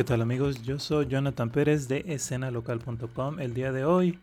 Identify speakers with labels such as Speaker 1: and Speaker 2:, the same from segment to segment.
Speaker 1: ¿Qué tal amigos? Yo soy Jonathan Pérez de escenalocal.com. El día de hoy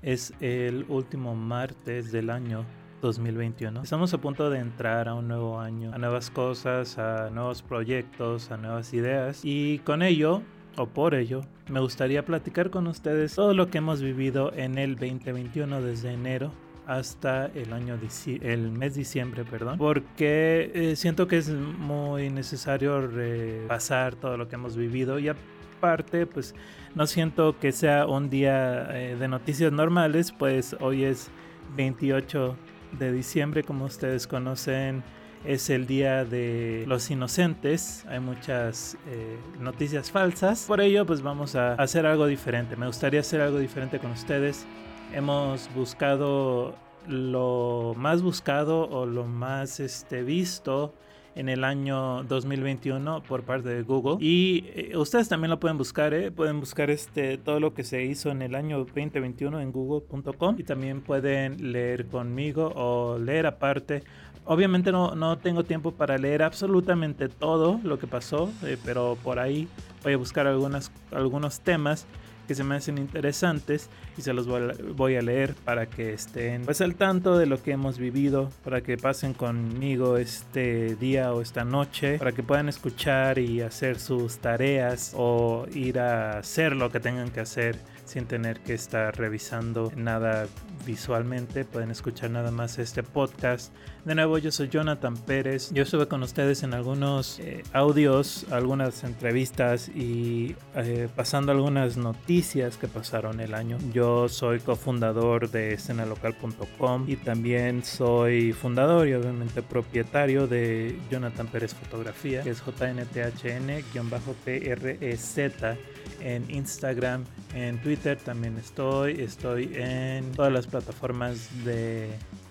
Speaker 1: es el último martes del año 2021. Estamos a punto de entrar a un nuevo año, a nuevas cosas, a nuevos proyectos, a nuevas ideas y con ello o por ello, me gustaría platicar con ustedes todo lo que hemos vivido en el 2021 desde enero hasta el año el mes diciembre, perdón, porque eh, siento que es muy necesario repasar todo lo que hemos vivido y aparte, pues no siento que sea un día eh, de noticias normales, pues hoy es 28 de diciembre, como ustedes conocen, es el día de los inocentes. Hay muchas eh, noticias falsas. Por ello, pues vamos a hacer algo diferente. Me gustaría hacer algo diferente con ustedes hemos buscado lo más buscado o lo más este, visto en el año 2021 por parte de Google. Y eh, ustedes también lo pueden buscar ¿eh? pueden buscar este todo lo que se hizo en el año 2021 en google.com y también pueden leer conmigo o leer aparte. Obviamente no, no tengo tiempo para leer absolutamente todo lo que pasó eh, pero por ahí voy a buscar algunas, algunos temas que se me hacen interesantes y se los voy a leer para que estén pues al tanto de lo que hemos vivido, para que pasen conmigo este día o esta noche, para que puedan escuchar y hacer sus tareas o ir a hacer lo que tengan que hacer sin tener que estar revisando nada visualmente. Pueden escuchar nada más este podcast. De nuevo, yo soy Jonathan Pérez. Yo estuve con ustedes en algunos eh, audios, algunas entrevistas y eh, pasando algunas noticias que pasaron el año. Yo soy cofundador de escenalocal.com y también soy fundador y obviamente propietario de Jonathan Pérez Fotografía, que es JNTHN-PREZ en Instagram, en Twitter también estoy, estoy en todas las plataformas de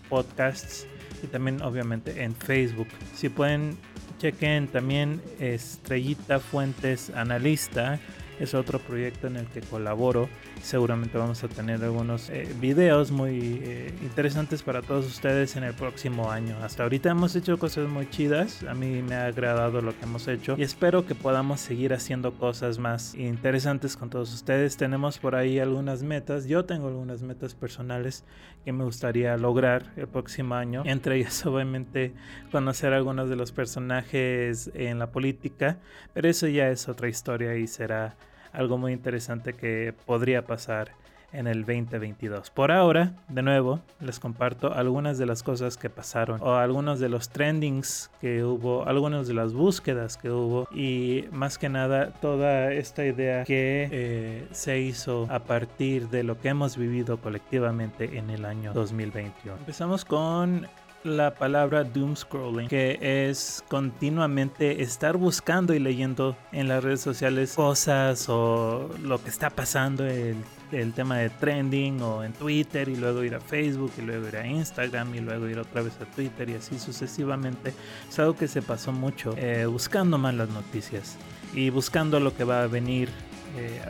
Speaker 1: podcasts y también obviamente en Facebook. Si pueden chequen también Estrellita Fuentes Analista es otro proyecto en el que colaboro. Seguramente vamos a tener algunos eh, videos muy eh, interesantes para todos ustedes en el próximo año. Hasta ahorita hemos hecho cosas muy chidas. A mí me ha agradado lo que hemos hecho y espero que podamos seguir haciendo cosas más interesantes con todos ustedes. Tenemos por ahí algunas metas. Yo tengo algunas metas personales que me gustaría lograr el próximo año. Entre ellas, obviamente, conocer a algunos de los personajes en la política. Pero eso ya es otra historia y será algo muy interesante que podría pasar en el 2022. Por ahora, de nuevo, les comparto algunas de las cosas que pasaron o algunos de los trendings que hubo, algunas de las búsquedas que hubo y más que nada toda esta idea que eh, se hizo a partir de lo que hemos vivido colectivamente en el año 2021. Empezamos con la palabra doom scrolling, que es continuamente estar buscando y leyendo en las redes sociales cosas o lo que está pasando, el, el tema de trending o en Twitter y luego ir a Facebook y luego ir a Instagram y luego ir otra vez a Twitter y así sucesivamente. Es algo que se pasó mucho eh, buscando más las noticias y buscando lo que va a venir. Eh,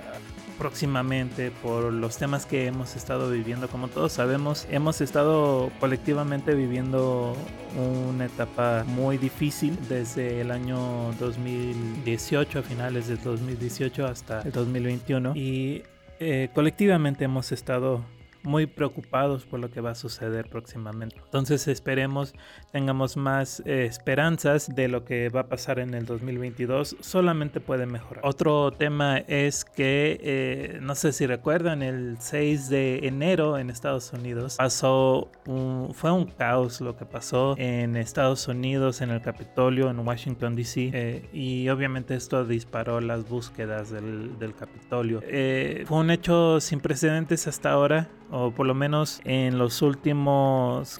Speaker 1: próximamente por los temas que hemos estado viviendo. Como todos sabemos, hemos estado colectivamente viviendo una etapa muy difícil desde el año 2018, a finales del 2018 hasta el 2021. Y eh, colectivamente hemos estado muy preocupados por lo que va a suceder próximamente. Entonces esperemos tengamos más eh, esperanzas de lo que va a pasar en el 2022. Solamente puede mejorar. Otro tema es que, eh, no sé si recuerdan, el 6 de enero en Estados Unidos pasó, un, fue un caos lo que pasó en Estados Unidos, en el Capitolio, en Washington, D.C. Eh, y obviamente esto disparó las búsquedas del, del Capitolio. fue un hecho sin precedentes hasta ahora o por lo menos en los últimos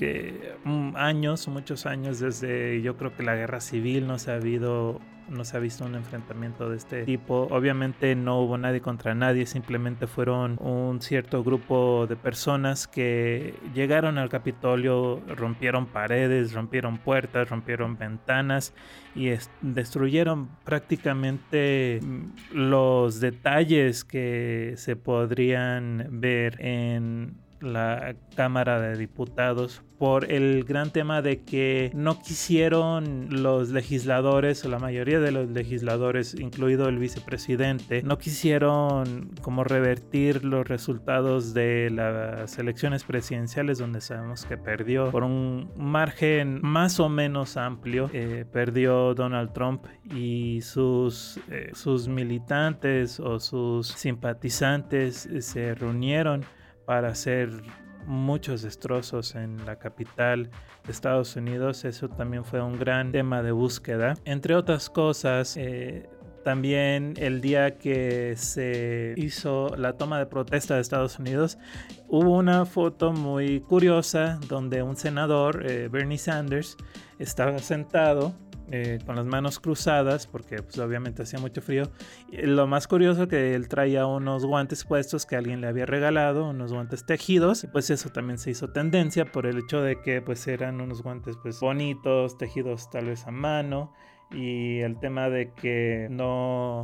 Speaker 1: mm, años, muchos años, desde yo creo que la guerra civil no se ha habido no se ha visto un enfrentamiento de este tipo. Obviamente no hubo nadie contra nadie, simplemente fueron un cierto grupo de personas que llegaron al Capitolio, rompieron paredes, rompieron puertas, rompieron ventanas y destruyeron prácticamente mm, los detalles que se podrían ver en la Cámara de Diputados por el gran tema de que no quisieron los legisladores o la mayoría de los legisladores, incluido el vicepresidente, no quisieron como revertir los resultados de las elecciones presidenciales donde sabemos que perdió por un margen más o menos amplio, eh, perdió Donald Trump y sus, eh, sus militantes o sus simpatizantes se reunieron para hacer muchos destrozos en la capital de Estados Unidos. Eso también fue un gran tema de búsqueda. Entre otras cosas, eh, también el día que se hizo la toma de protesta de Estados Unidos, hubo una foto muy curiosa donde un senador, eh, Bernie Sanders, estaba sentado eh, con las manos cruzadas porque pues, obviamente hacía mucho frío. lo más curioso que él traía unos guantes puestos que alguien le había regalado, unos guantes tejidos. Y pues eso también se hizo tendencia por el hecho de que pues eran unos guantes pues bonitos, tejidos tal vez a mano. Y el tema de que no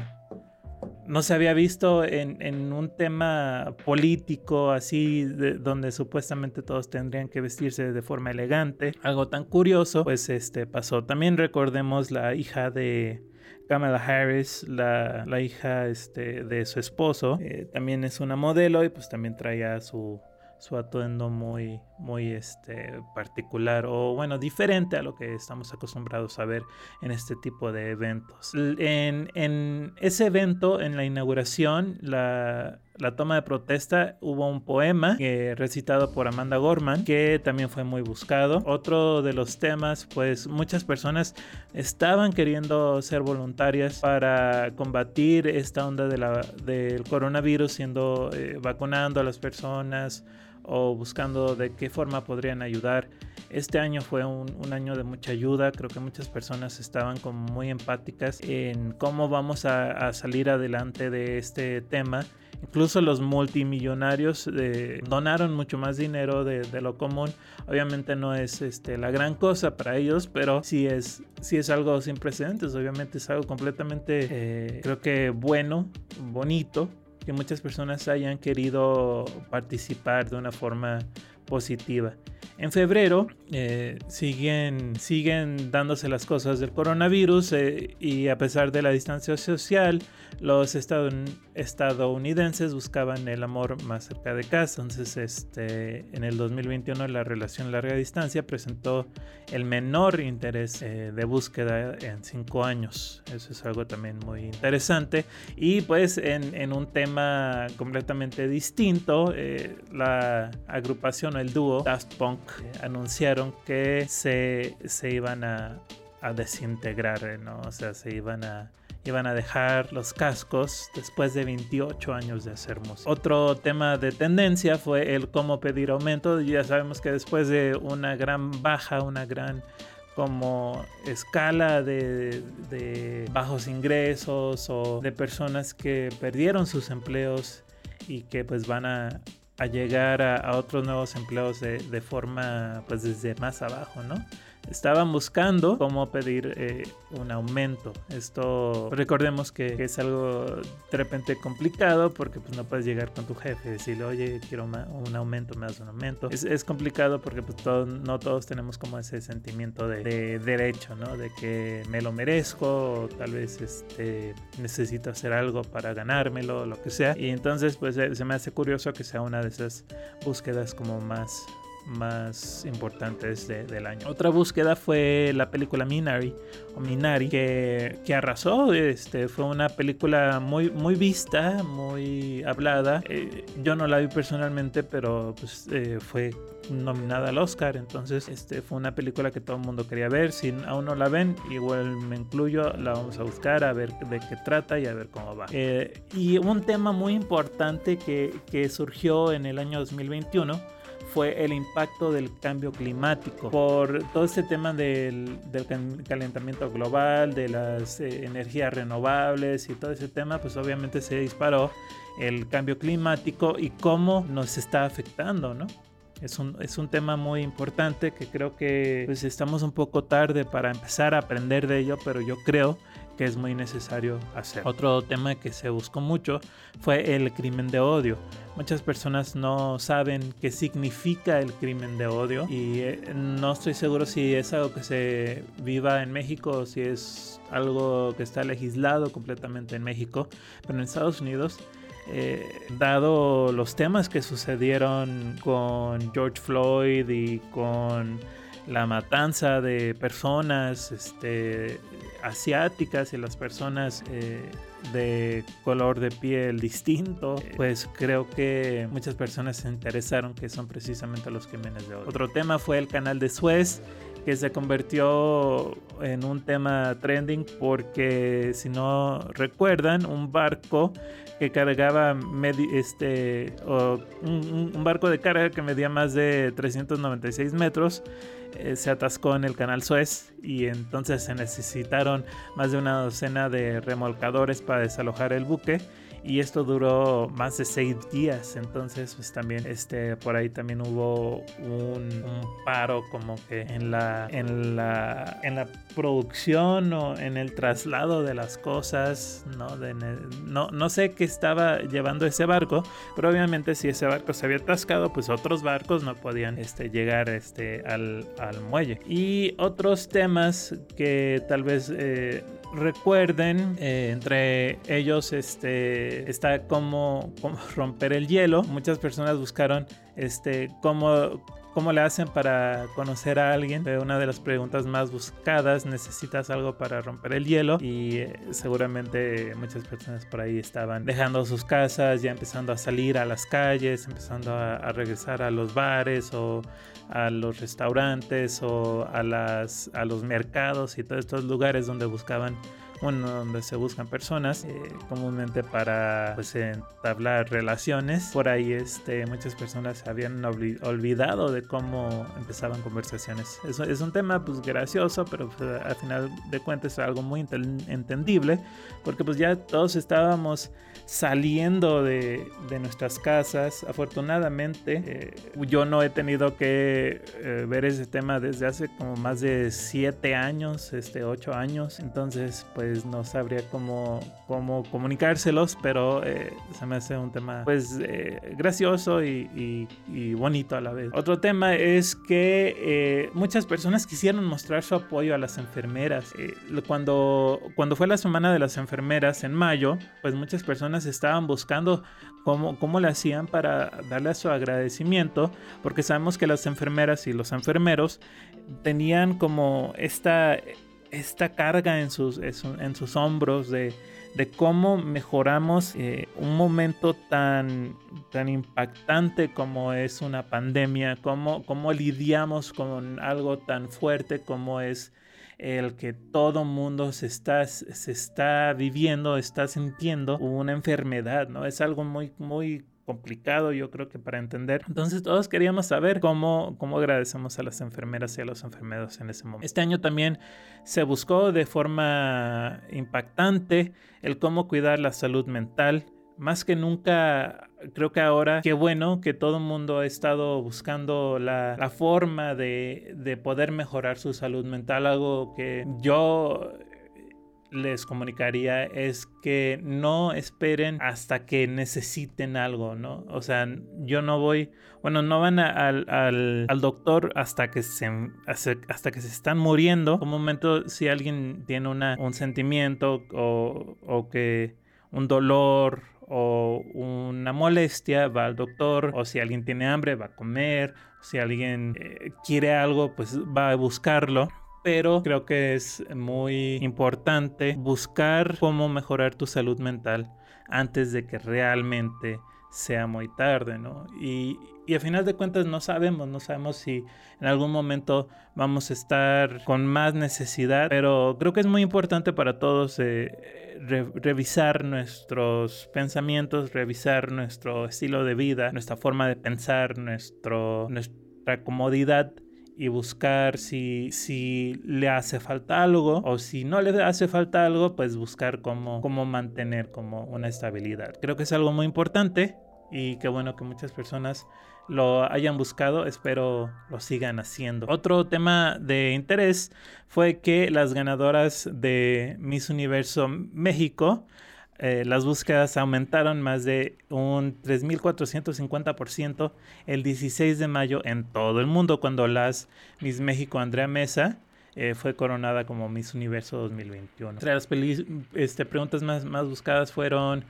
Speaker 1: no se había visto en, un tema político así, donde supuestamente todos tendrían que vestirse de forma elegante. Algo tan curioso, pues este pasó. También recordemos la hija de Kamala Harris, la, hija este, de su esposo, eh, también es una modelo y pues también traía su, su atuendo muy, muy este, particular o bueno, diferente a lo que estamos acostumbrados a ver en este tipo de eventos. En, en ese evento, en la inauguración, la, la toma de protesta, hubo un poema recitado por Amanda Gorman que también fue muy buscado. Otro de los temas, pues muchas personas estaban queriendo ser voluntarias para combatir esta onda de la, del coronavirus, siendo eh, vacunando a las personas o buscando de qué forma podrían ayudar. Este año fue un, año de mucha ayuda, creo que muchas personas estaban como muy empáticas en cómo vamos a, salir adelante de este tema. Incluso los multimillonarios eh, donaron mucho más dinero de, lo común. Obviamente no es este, la gran cosa para ellos, pero sí es, sí es algo sin precedentes. Obviamente es algo completamente, eh, creo que bueno, bonito que muchas personas hayan querido participar de una forma positiva. En febrero eh, siguen, siguen dándose las cosas del coronavirus eh, y a pesar de la distancia social, los estadounidenses buscaban el amor más cerca de casa. Entonces, este, en el 2021 la relación larga distancia presentó el menor interés eh, de búsqueda en cinco años. Eso es algo también muy interesante. Y pues en, un tema completamente distinto, la agrupación, el dúo Daft Punk, anunciaron que se, se iban a, a desintegrar, ¿no? O sea, se iban a iban a dejar los cascos después de 28 años de hacer música. Otro tema de tendencia fue el cómo pedir aumento. Ya sabemos que después de una gran baja, una gran como escala de, bajos ingresos o de personas que perdieron sus empleos y que pues van a, llegar a, a, otros nuevos empleos de, de forma pues desde más abajo, ¿no? Estaban buscando cómo pedir eh, un aumento. Esto recordemos que es algo de repente complicado porque pues no puedes llegar con tu jefe y decirle, oye, quiero un aumento, me das un aumento. Es, complicado porque pues no todos tenemos como ese sentimiento de, derecho, ¿no? De que me lo merezco o tal vez este, necesito hacer algo para ganármelo, lo que sea. Y entonces pues se me hace curioso que sea una de esas búsquedas como más más importantes del año. Otra búsqueda fue la película Minari Minari que, arrasó. Este, fue una película muy, muy vista, muy hablada. Eh, yo no la vi personalmente, pero pues, eh, fue nominada al Oscar. Entonces, este, fue una película que todo el mundo quería ver. Si aún no la ven, igual me incluyo, la vamos a buscar a ver de qué trata y a ver cómo va. Eh, y un tema muy importante que surgió en el año 2021 fue el impacto del cambio climático. Por todo este tema del, calentamiento global, de las eh, energías renovables y todo ese tema, pues obviamente se disparó el cambio climático y cómo nos está afectando, ¿no? Es un, es un, tema muy importante que creo que pues, estamos un poco tarde para empezar a aprender de ello, pero yo creo que es muy necesario hacer. Otro tema que se buscó mucho fue el crimen de odio. Muchas personas no saben qué significa el crimen de odio y eh, no estoy seguro si es algo que se viva en México o si es algo que está legislado completamente en México, pero en Estados Unidos eh, dado los temas que sucedieron con George Floyd y con la matanza de personas este, asiáticas y las personas eh, de color de piel distinto, pues creo que muchas personas se interesaron que son precisamente los crímenes de odio. Otro tema fue el canal de Suez que se convirtió en un tema trending porque si no recuerdan un barco que cargaba este un, barco de carga que medía más de 396 metros eh, se atascó en el canal Suez y entonces se necesitaron más de una docena de remolcadores para desalojar el buque y esto duró más de seis días. Entonces pues también este por ahí también hubo un, paro como que en la en la en la producción o en el traslado de las cosas no de, no, no sé qué estaba llevando ese barco pero obviamente si ese barco se había atascado pues otros barcos no podían este llegar este al, al muelle. Y otros temas que tal vez eh, recuerden, eh, entre ellos este, está cómo, romper el hielo. Muchas personas buscaron este, cómo, cómo le hacen para conocer a alguien. Una de las preguntas más buscadas, necesitas algo para romper el hielo y eh, seguramente muchas personas por ahí estaban dejando sus casas, ya empezando a salir a las calles, empezando a, a regresar a los bares o a los restaurantes o a, las, a los mercados y todos estos lugares donde buscaban bueno, donde se buscan personas eh, comúnmente para pues, entablar relaciones. Por ahí este, muchas personas se habían olvidado de cómo empezaban conversaciones. Es, es un tema pues gracioso, pero pues, al final de cuentas es algo muy entendible, porque pues ya todos estábamos saliendo de, de nuestras casas. Afortunadamente, eh, yo no he tenido que eh, ver ese tema desde hace como más de siete años, este, ocho años. Entonces, pues no sabría cómo, cómo comunicárselos, pero eh, se me hace un tema, pues, gracioso y, bonito a la vez. Otro tema es que muchas personas quisieron mostrar su apoyo a las enfermeras. cuando, cuando fue la semana de las enfermeras en mayo, pues muchas personas estaban buscando cómo, cómo le hacían para darle su agradecimiento, porque sabemos que las enfermeras y los enfermeros tenían como esta, esta carga en sus, en sus hombros de, de cómo mejoramos eh, un momento tan, tan impactante como es una pandemia, cómo, cómo lidiamos con algo tan fuerte como es el que todo mundo se está, se está viviendo, está sintiendo una enfermedad, ¿no? Es algo muy, muy complicado yo creo que para entender. Entonces todos queríamos saber cómo, cómo agradecemos a las enfermeras y a los enfermeros en ese momento. Este año también se buscó de forma impactante el cómo cuidar la salud mental más que nunca, creo que ahora, qué bueno que todo el mundo ha estado buscando la, forma de, de, poder mejorar su salud mental. Algo que yo les comunicaría es que no esperen hasta que necesiten algo, ¿no? O sea, yo no voy, bueno, no van al, al, al, doctor hasta que se hasta que se están muriendo. Un momento, si alguien tiene una, un sentimiento o, o que un dolor o una molestia, va al doctor, o si alguien tiene hambre, va a comer, si alguien eh, quiere algo, pues va a buscarlo. Pero creo que es muy importante buscar cómo mejorar tu salud mental antes de que realmente sea muy tarde, ¿no? Y, y a final de cuentas no sabemos, no sabemos si en algún momento vamos a estar con más necesidad, pero creo que es muy importante para todos eh, revisar nuestros pensamientos, revisar nuestro estilo de vida, nuestra forma de pensar, nuestro, nuestra comodidad y buscar si, si le hace falta algo o si no le hace falta algo, pues buscar cómo, cómo mantener como una estabilidad. Creo que es algo muy importante y qué bueno que muchas personas lo hayan buscado, espero lo sigan haciendo. Otro tema de interés fue que las ganadoras de Miss Universo México, eh, las búsquedas aumentaron más de un 3.450% el 16 de mayo en todo el mundo, cuando las Miss México Andrea Mesa eh, fue coronada como Miss Universo 2021. Entre las este, preguntas más, más buscadas fueron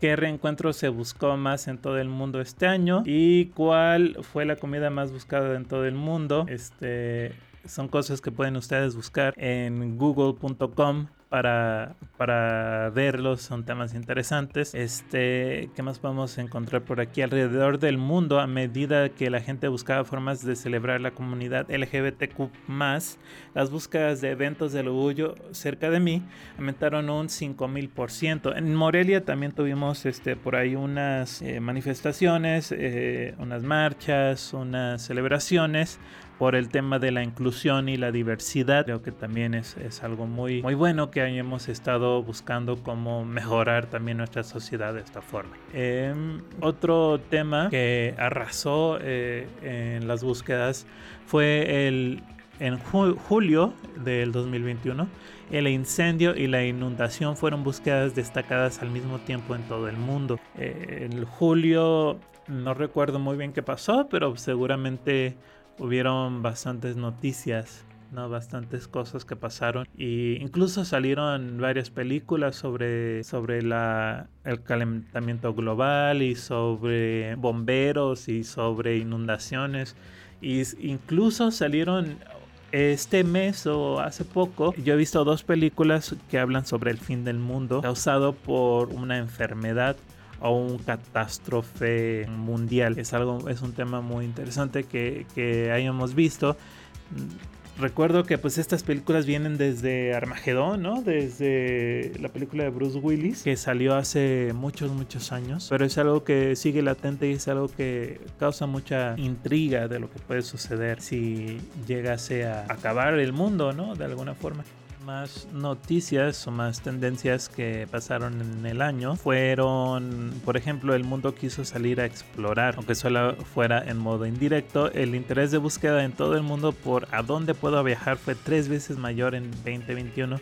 Speaker 1: qué reencuentro se buscó más en todo el mundo este año y cuál fue la comida más buscada en todo el mundo. Este, son cosas que pueden ustedes buscar en google.com para, para verlos, son temas interesantes. Este, ¿qué más podemos encontrar por aquí? Alrededor del mundo, a medida que la gente buscaba formas de celebrar la comunidad LGBTQ, las búsquedas de eventos del orgullo cerca de mí aumentaron un 5000%. En Morelia también tuvimos este, por ahí unas eh, manifestaciones, eh, unas marchas, unas celebraciones por el tema de la inclusión y la diversidad. Creo que también es, es algo muy, muy bueno que hayamos estado buscando cómo mejorar también nuestra sociedad de esta forma. Em, otro tema que arrasó eh, en las búsquedas fue el en julio del 2021, el incendio y la inundación fueron búsquedas destacadas al mismo tiempo en todo el mundo. Eh, en julio no recuerdo muy bien qué pasó, pero seguramente hubieron bastantes noticias, ¿no? bastantes cosas que pasaron y incluso salieron varias películas sobre, sobre la, el calentamiento global y sobre bomberos y sobre inundaciones y incluso salieron este mes o hace poco yo he visto dos películas que hablan sobre el fin del mundo causado por una enfermedad o un catástrofe mundial. Es algo, es un tema muy interesante que, que hayamos visto. Recuerdo que pues estas películas vienen desde Armagedón, ¿no? Desde la película de Bruce Willis, que salió hace muchos, muchos años. Pero es algo que sigue latente y es algo que causa mucha intriga de lo que puede suceder si llegase a acabar el mundo, ¿no? De alguna forma más noticias o más tendencias que pasaron en el año fueron, por ejemplo, el mundo quiso salir a explorar, aunque solo fuera en modo indirecto. El interés de búsqueda en todo el mundo por a dónde puedo viajar fue tres veces mayor en 2021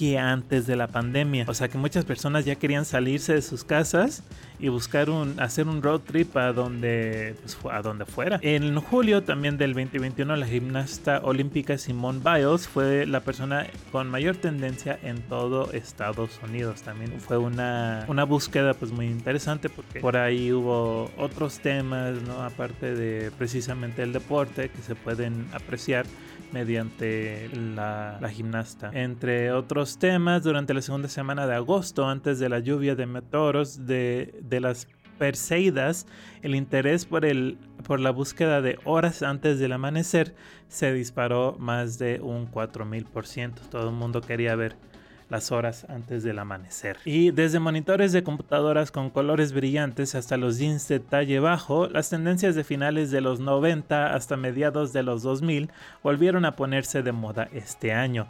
Speaker 1: que antes de la pandemia. O sea que muchas personas ya querían salirse de sus casas y buscar un, hacer un road trip a donde, pues, a donde fuera. En julio también del 2021 la gimnasta olímpica Simone Biles fue la persona con mayor tendencia en todo Estados Unidos. También fue una, una búsqueda pues muy interesante porque por ahí hubo otros temas, ¿no? Aparte de precisamente el deporte que se pueden apreciar mediante la, gimnasta. Entre otros temas, durante la segunda semana de agosto, antes de la lluvia de meteoros de, de las Perseidas, el interés por, el, por la búsqueda de horas antes del amanecer se disparó más de un 4000%. Todo el mundo quería ver las horas antes del amanecer. Y desde monitores de computadoras con colores brillantes hasta los jeans de talle bajo, las tendencias de finales de los 90 hasta mediados de los 2000 volvieron a ponerse de moda este año.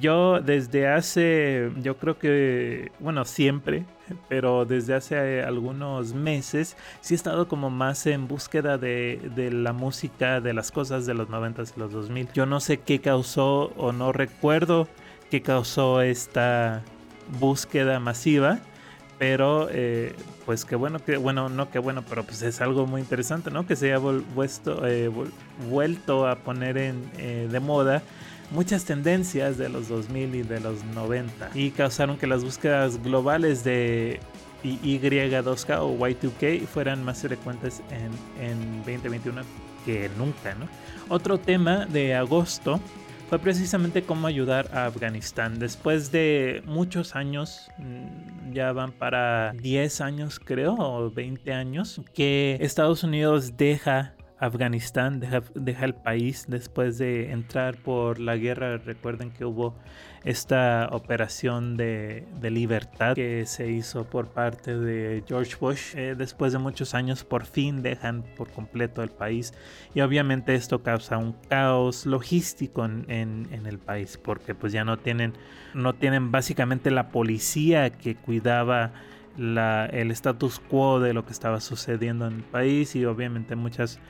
Speaker 1: Yo desde hace, yo creo que, bueno, siempre, pero desde hace algunos meses sí he estado como más en búsqueda de, de, la música, de las cosas de los 90 y los 2000. Yo no sé qué causó o no recuerdo que causó esta búsqueda masiva. Pero eh, pues qué bueno, que bueno, no qué bueno, pero pues es algo muy interesante, ¿no? Que se haya vuelto, eh, vuelto a poner en, eh, de moda muchas tendencias de los 2000 y de los 90 y causaron que las búsquedas globales de Y2K o Y2K fueran más frecuentes en, en 2021 que nunca, ¿no? Otro tema de agosto fue precisamente cómo ayudar a Afganistán. Después de muchos años, mm, ya van para 10 años creo, o 20 años, que Estados Unidos deja Afganistán, deja, el país después de entrar por la guerra. Recuerden que hubo esta operación de, libertad que se hizo por parte de George Bush. Eh, después de muchos años por fin dejan por completo el país y obviamente esto causa un caos logístico en, el país porque pues ya no tienen, no tienen básicamente la policía que cuidaba el status quo de lo que estaba sucediendo en el país y obviamente muchas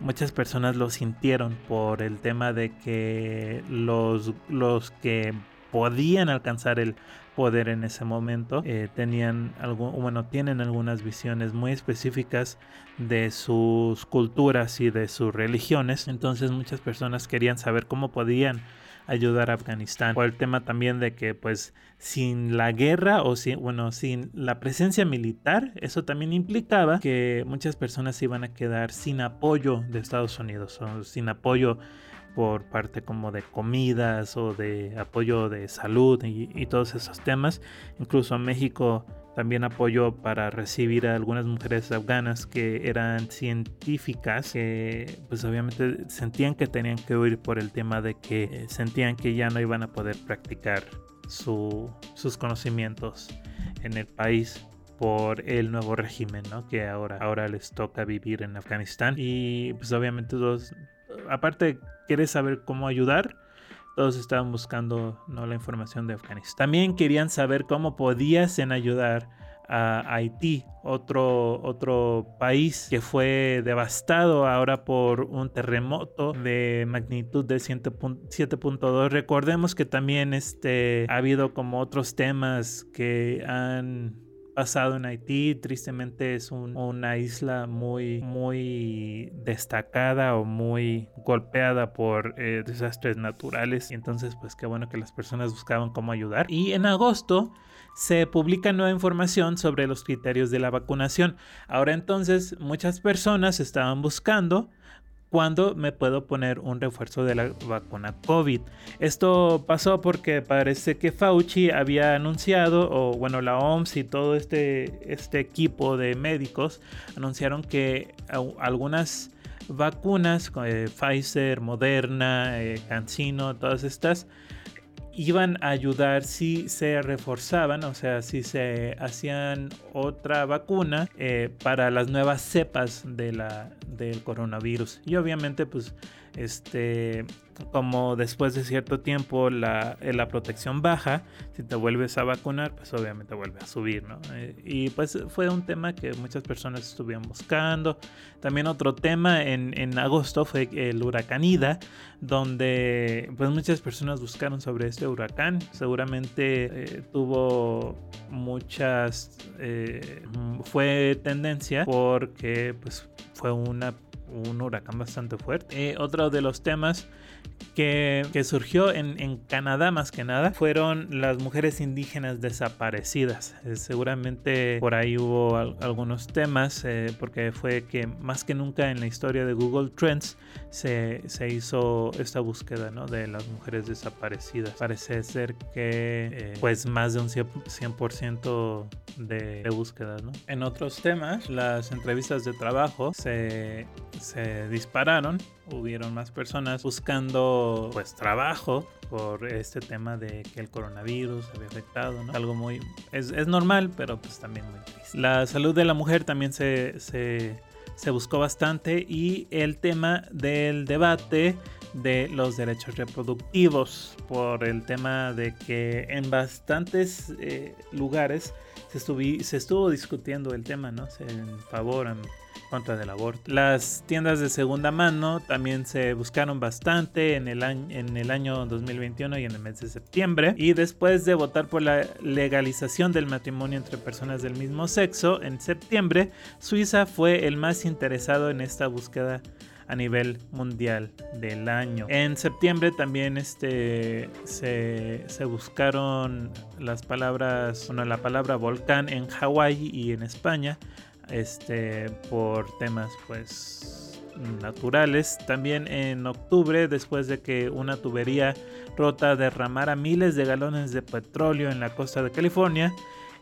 Speaker 1: muchas personas lo sintieron por el tema de que los, los que podían alcanzar el poder en ese momento eh, tenían algo, bueno tienen algunas visiones muy específicas de sus culturas y de sus religiones. Entonces muchas personas querían saber cómo podían ayudar a Afganistán. Por el tema también de que pues sin la guerra o sin, bueno, sin la presencia militar, eso también implicaba que muchas personas se iban a quedar sin apoyo de Estados Unidos o sin apoyo por parte como de comidas o de apoyo de salud y, y todos esos temas. Incluso México también apoyo para recibir a algunas mujeres afganas que eran científicas, que pues obviamente sentían que tenían que huir por el tema de que eh, sentían que ya no iban a poder practicar sus conocimientos en el país por el nuevo régimen ¿no? que ahora, ahora les toca vivir en Afganistán y pues obviamente todos aparte quieres saber cómo ayudar todos estaban buscando ¿no? la información de Afganistán. También querían saber cómo podían ayudar a Haití, otro, otro país que fue devastado ahora por un terremoto de magnitud de 7.2. Recordemos que también este, ha habido como otros temas que han pasado en Haití. Tristemente es una isla muy, muy destacada o muy golpeada por eh, desastres naturales. Y entonces, pues qué bueno que las personas buscaban cómo ayudar. Y en agosto se publica nueva información sobre los criterios de la vacunación. Ahora entonces muchas personas estaban buscando cuándo me puedo poner un refuerzo de la vacuna COVID. Esto pasó porque parece que Fauci había anunciado, o bueno, la OMS y todo este, este equipo de médicos anunciaron que algunas vacunas, eh, Pfizer, Moderna, eh, CanSino, todas estas, iban a ayudar si se reforzaban, o sea, si se hacían otra vacuna eh, para las nuevas cepas del coronavirus. Y obviamente, pues, este, como después de cierto tiempo la, eh, la, protección baja, si te vuelves a vacunar, pues obviamente vuelve a subir, ¿no? Eh, y pues fue un tema que muchas personas estuvieron buscando. También otro tema en, en agosto fue el huracán Ida, donde pues muchas personas buscaron sobre este huracán. Seguramente eh, tuvo muchas, fue tendencia porque pues fue una un huracán bastante fuerte. otro de los temas que, surgió en, Canadá más que nada fueron las mujeres indígenas desaparecidas. Eh, seguramente por ahí hubo algunos temas eh, porque fue que más que nunca en la historia de Google Trends se, hizo esta búsqueda de las mujeres desaparecidas. Parece ser que eh, pues más de un 100% de, de búsquedas. En otros temas, las entrevistas de trabajo se dispararon. Hubieron más personas buscando pues trabajo por este tema de que el coronavirus había afectado, ¿no? Algo muy... Es, es normal, pero pues también muy triste. La salud de la mujer también se, se, se buscó bastante y el tema del debate de los derechos reproductivos por el tema de que en bastantes eh, lugares se, se estuvo discutiendo el tema, ¿no? En favor, en contra del aborto. Las tiendas de segunda mano también se buscaron bastante en el, año, en el año 2021 y en el mes de septiembre. Y después de votar por la legalización del matrimonio entre personas del mismo sexo en septiembre, Suiza fue el más interesado en esta búsqueda a nivel mundial del año. En septiembre también este, se, se buscaron las palabras, bueno, la palabra volcán en Hawái y en España este, por temas pues naturales. También en octubre, después de que una tubería rota derramara miles de galones de petróleo en la costa de California,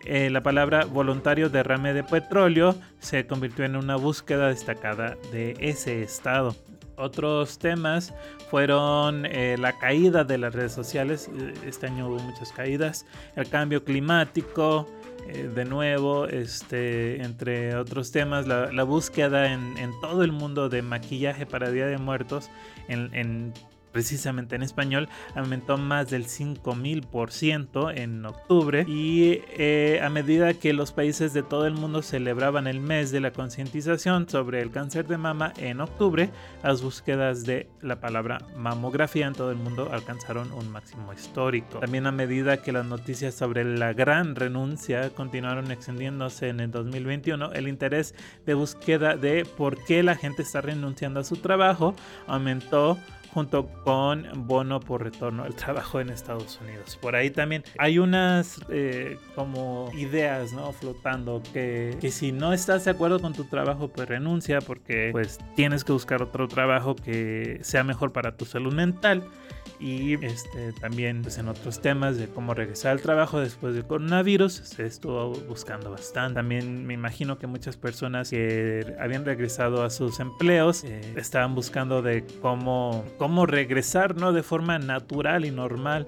Speaker 1: eh, la palabra voluntario derrame de petróleo se convirtió en una búsqueda destacada de ese estado. Otros temas fueron eh, la caída de las redes sociales, este año hubo muchas caídas, el cambio climático, eh, de nuevo, este, entre otros temas, la, búsqueda en, todo el mundo de maquillaje para Día de Muertos, en, precisamente en español, aumentó más del 5000% en octubre y eh, a medida que los países de todo el mundo celebraban el mes de la concientización sobre el cáncer de mama en octubre, las búsquedas de la palabra mamografía en todo el mundo alcanzaron un máximo histórico. También a medida que las noticias sobre la gran renuncia continuaron extendiéndose en el 2021, el interés de búsqueda de por qué la gente está renunciando a su trabajo aumentó junto con bono por retorno al trabajo en Estados Unidos. Por ahí también hay unas eh, como ideas, ¿no? Flotando que, que, si no estás de acuerdo con tu trabajo, pues renuncia porque pues tienes que buscar otro trabajo que sea mejor para tu salud mental y este, también pues, en otros temas de cómo regresar al trabajo después del coronavirus se estuvo buscando bastante. También me imagino que muchas personas que habían regresado a sus empleos eh, estaban buscando de cómo, cómo regresar ¿no? de forma natural y normal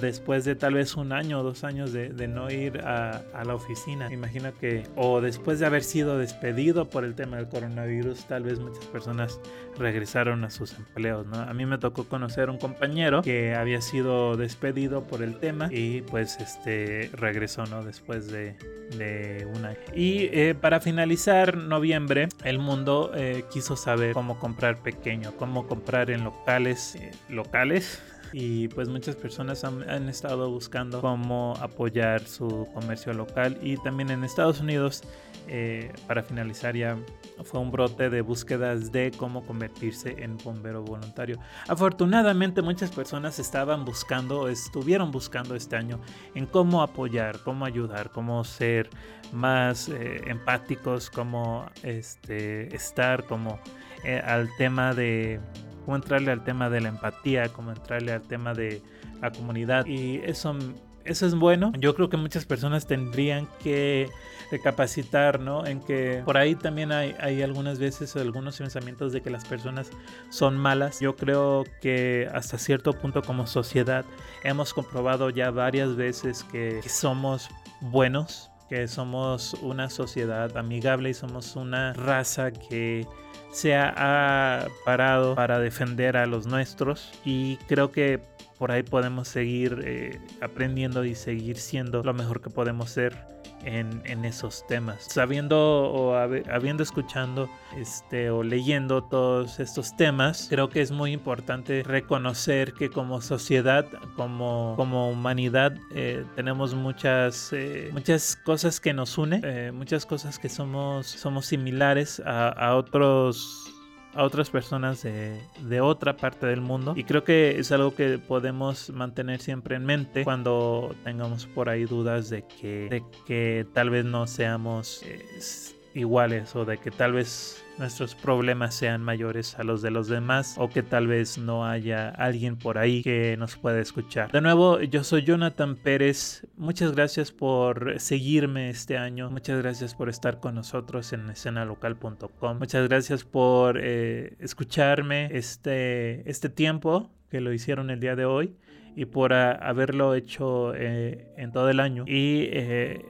Speaker 1: después de tal vez un año o dos años de, no ir a, la oficina. Me imagino que, o después de haber sido despedido por el tema del coronavirus, tal vez muchas personas regresaron a sus empleos, ¿no? A mí me tocó conocer un compañero que había sido despedido por el tema y pues este regresó, ¿no? Después de, de un año. Y eh, para finalizar noviembre, el mundo eh, quiso saber cómo comprar pequeño, cómo comprar en locales, eh, locales y pues muchas personas han, estado buscando cómo apoyar su comercio local y también en Estados Unidos eh, para finalizar ya fue un brote de búsquedas de cómo convertirse en bombero voluntario. Afortunadamente muchas personas estaban buscando, estuvieron buscando este año en cómo apoyar, cómo ayudar, cómo ser más eh, empáticos, cómo este, estar como eh, al tema de cómo entrarle al tema de la empatía, cómo entrarle al tema de la comunidad. Y eso, eso es bueno. Yo creo que muchas personas tendrían que recapacitar, ¿no? En que por ahí también hay, hay algunas veces algunos pensamientos de que las personas son malas. Yo creo que hasta cierto punto como sociedad hemos comprobado ya varias veces que somos buenos, que somos una sociedad amigable y somos una raza que se ha parado para defender a los nuestros. Y creo que por ahí podemos seguir eh, aprendiendo y seguir siendo lo mejor que podemos ser en, esos temas. Sabiendo o habiendo escuchando este, o leyendo todos estos temas, creo que es muy importante reconocer que como sociedad, como, como humanidad, eh, tenemos muchas, eh, muchas cosas que nos unen, eh, muchas cosas que somos, somos similares a, a otros a otras personas de, de, otra parte del mundo. Y creo que es algo que podemos mantener siempre en mente cuando tengamos por ahí dudas de que, de que tal vez no seamos eh, iguales o de que tal vez nuestros problemas sean mayores a los de los demás o que tal vez no haya alguien por ahí que nos pueda escuchar. De nuevo, yo soy Jonathan Pérez. Muchas gracias por seguirme este año. Muchas gracias por estar con nosotros en escenalocal.com. Muchas gracias por eh, escucharme este, este tiempo que lo hicieron el día de hoy y por haberlo hecho eh, en todo el año. Y eh,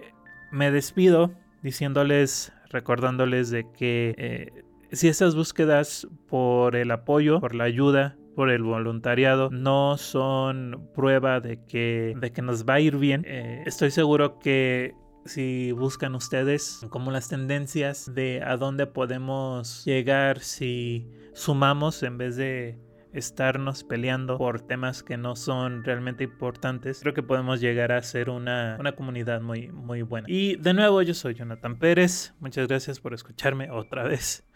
Speaker 1: me despido diciéndoles recordándoles de que eh, si estas búsquedas por el apoyo, por la ayuda, por el voluntariado no son prueba de que, de que nos va a ir bien, eh, estoy seguro que si buscan ustedes como las tendencias de a dónde podemos llegar si sumamos en vez de estarnos peleando por temas que no son realmente importantes, creo que podemos llegar a ser una, comunidad muy, muy buena. Y de nuevo, yo soy Jonathan Pérez. Muchas gracias por escucharme otra vez.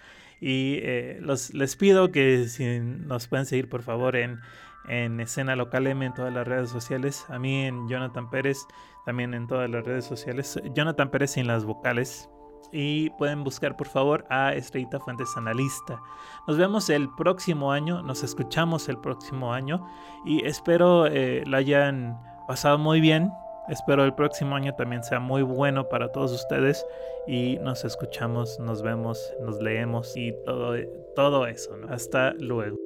Speaker 1: Y eh, los, les pido que si nos pueden seguir por favor en, en Escena Local M en todas las redes sociales. A mí en Jonathan Pérez, también en todas las redes sociales. Jonathan Pérez sin las vocales y pueden buscar por favor a Estrellita Fuentes Analista. Nos vemos el próximo año, nos escuchamos el próximo año y espero eh, la hayan pasado muy bien. Espero el próximo año también sea muy bueno para todos ustedes y nos escuchamos, nos vemos, nos leemos y todo, todo eso. Hasta luego.